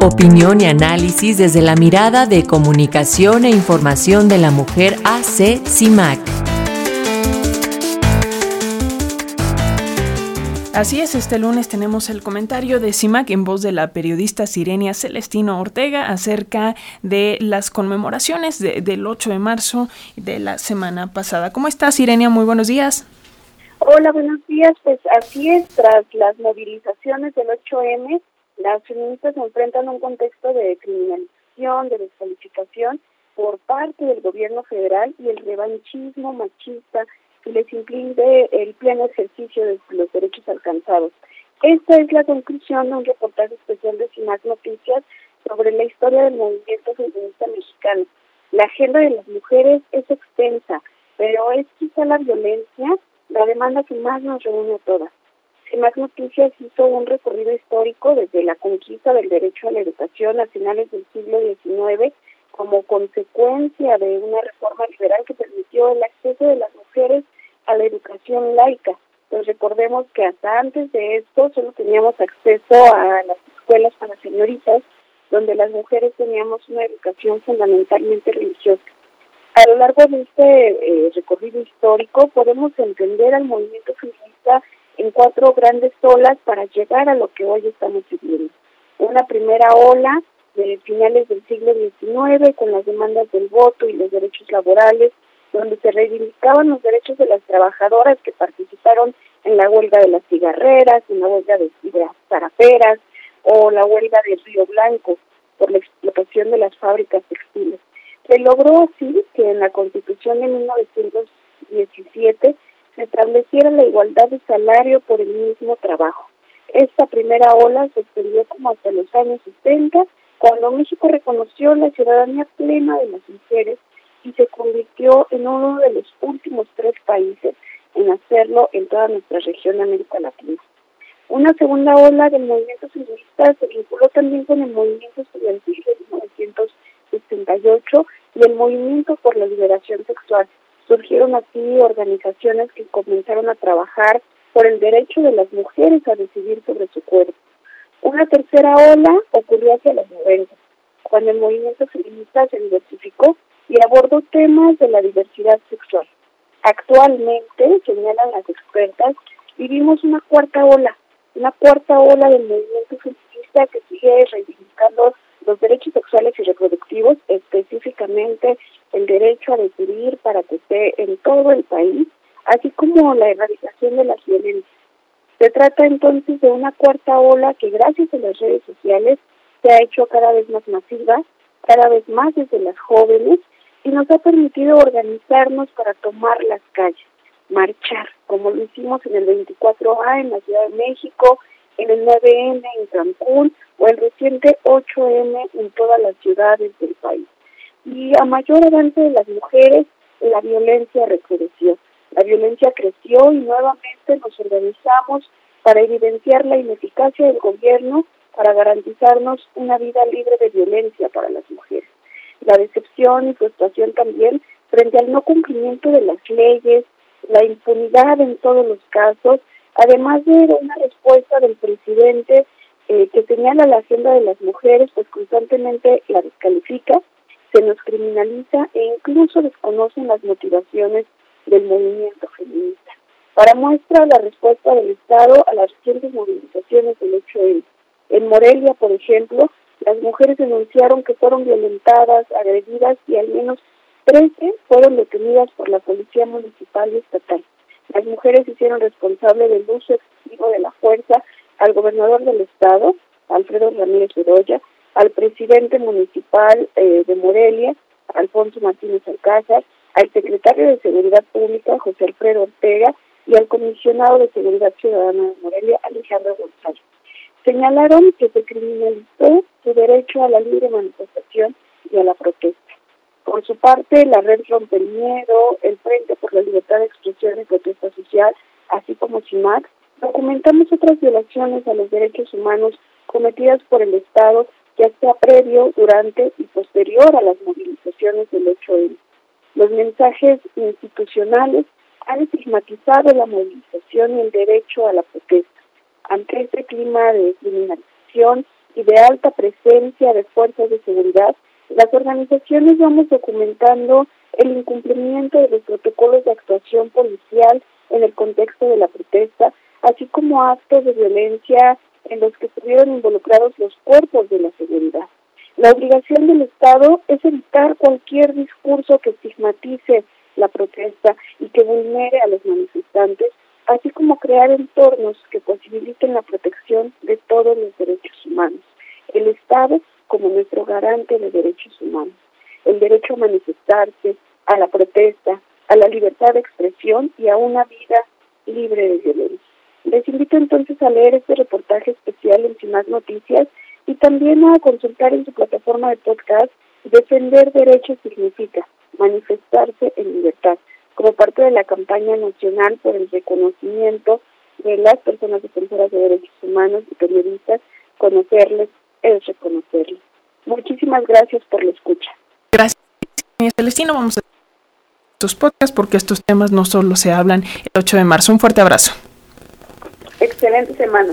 Opinión y análisis desde la mirada de comunicación e información de la mujer AC CIMAC. Así es, este lunes tenemos el comentario de CIMAC en voz de la periodista Sirenia Celestino Ortega acerca de las conmemoraciones del 8 de marzo de la semana pasada. ¿Cómo estás, Sirenia? Muy buenos días. Hola, buenos días. Pues así es, tras las movilizaciones del 8M, las feministas se enfrentan a un contexto de criminalización, de descalificación por parte del gobierno federal y el revanchismo machista que les impide el pleno ejercicio de los derechos alcanzados. Esta es la conclusión de un reportaje especial de CIMAC Noticias sobre la historia del movimiento feminista mexicano. La agenda de las mujeres es extensa, pero es quizá la violencia la demanda que más nos reúne a todas. CIMAC Noticias hizo un recorrido histórico desde la conquista del derecho a la educación a finales del siglo XIX como consecuencia de una reforma liberal que permitió el acceso de las mujeres a la educación laica. Pues recordemos que hasta antes de esto solo teníamos acceso a las escuelas para señoritas, donde las mujeres teníamos una educación fundamentalmente religiosa. A largo de este eh, recorrido histórico podemos entender al movimiento feminista en cuatro grandes olas para llegar a lo que hoy estamos viviendo. Una primera ola de finales del siglo XIX con las demandas del voto y los derechos laborales, donde se reivindicaban los derechos de las trabajadoras que participaron en la huelga de las cigarreras, en la huelga de, las zaraperas o la huelga de Río Blanco por la explotación de las fábricas textiles. Se logró así que en la Constitución de 1917 se estableciera la igualdad de salario por el mismo trabajo. Esta primera ola se extendió como hasta los años 60, cuando México reconoció la ciudadanía plena de las mujeres y se convirtió en uno de los últimos tres países en hacerlo en toda nuestra región de América Latina. Una segunda ola del movimiento feminista se vinculó también con el movimiento estudiantil de 1968 y el movimiento por la liberación sexual, surgieron así organizaciones que comenzaron a trabajar por el derecho de las mujeres a decidir sobre su cuerpo. Una tercera ola ocurrió hacia los 90, cuando el movimiento feminista se diversificó y abordó temas de la diversidad sexual. Actualmente, señalan las expertas, vivimos una cuarta ola, una cuarta ola del movimiento feminista que sigue reivindicando los derechos sexuales y reproductivos, específicamente el derecho a decidir para que esté en todo el país, así como la erradicación de las violencias. Se trata entonces de una cuarta ola que gracias a las redes sociales se ha hecho cada vez más masiva, cada vez más desde las jóvenes y nos ha permitido organizarnos para tomar las calles, marchar, como lo hicimos en el 24A en la Ciudad de México, en el 9M en Cancún o el reciente 8M en todas las ciudades del país. Y a mayor avance de las mujeres, la violencia recrudeció. La violencia creció y nuevamente nos organizamos para evidenciar la ineficacia del gobierno para garantizarnos una vida libre de violencia para las mujeres. La decepción y frustración también frente al no cumplimiento de las leyes, la impunidad en todos los casos, además de una respuesta del presidente eh, que señala la agenda de las mujeres, pues constantemente la descalifica, se nos criminaliza e incluso desconocen las motivaciones del movimiento feminista. Para muestra la respuesta del Estado a las recientes movilizaciones del hecho m En Morelia, por ejemplo, las mujeres denunciaron que fueron violentadas, agredidas y al menos 13 fueron detenidas por la Policía Municipal y Estatal. Las mujeres hicieron responsable del uso excesivo de la fuerza al gobernador del estado, Alfredo Ramírez Bedoya, al presidente municipal eh, de Morelia, Alfonso Martínez Alcázar, al secretario de Seguridad Pública, José Alfredo Ortega, y al comisionado de Seguridad Ciudadana de Morelia, Alejandro González. Señalaron que se criminalizó su derecho a la libre manifestación y a la protesta. Por su parte, la red Rompe el Miedo, el Frente por la Libertad de Expresión y Protesta Social, así como CIMAC, documentamos otras violaciones a los derechos humanos cometidas por el Estado, ya sea previo, durante y posterior a las movilizaciones del 8M. Los mensajes institucionales han estigmatizado la movilización y el derecho a la protesta. Ante este clima de criminalización y de alta presencia de fuerzas de seguridad, las organizaciones vamos documentando el incumplimiento de los protocolos de actuación policial en el contexto de la protesta, así como actos de violencia en los que estuvieron involucrados los cuerpos de la seguridad. La obligación del Estado es evitar cualquier discurso que estigmatice la protesta y que vulnere a los manifestantes, así como crear entornos que posibiliten la protección de todos los derechos humanos. El Estado como nuestro garante de derechos humanos, el derecho a manifestarse, a la protesta, a la libertad de expresión y a una vida libre de violencia. Les invito entonces a leer este reportaje especial en Sin Más Noticias y también a consultar en su plataforma de podcast Defender Derechos significa manifestarse en libertad, como parte de la campaña nacional por el reconocimiento de las personas defensoras de derechos humanos y periodistas, conocerles es reconocerles. Muchísimas gracias por la escucha. Gracias, Celestino. Vamos a estos podcasts porque estos temas no solo se hablan el 8 de marzo. Un fuerte abrazo. Excelente semana.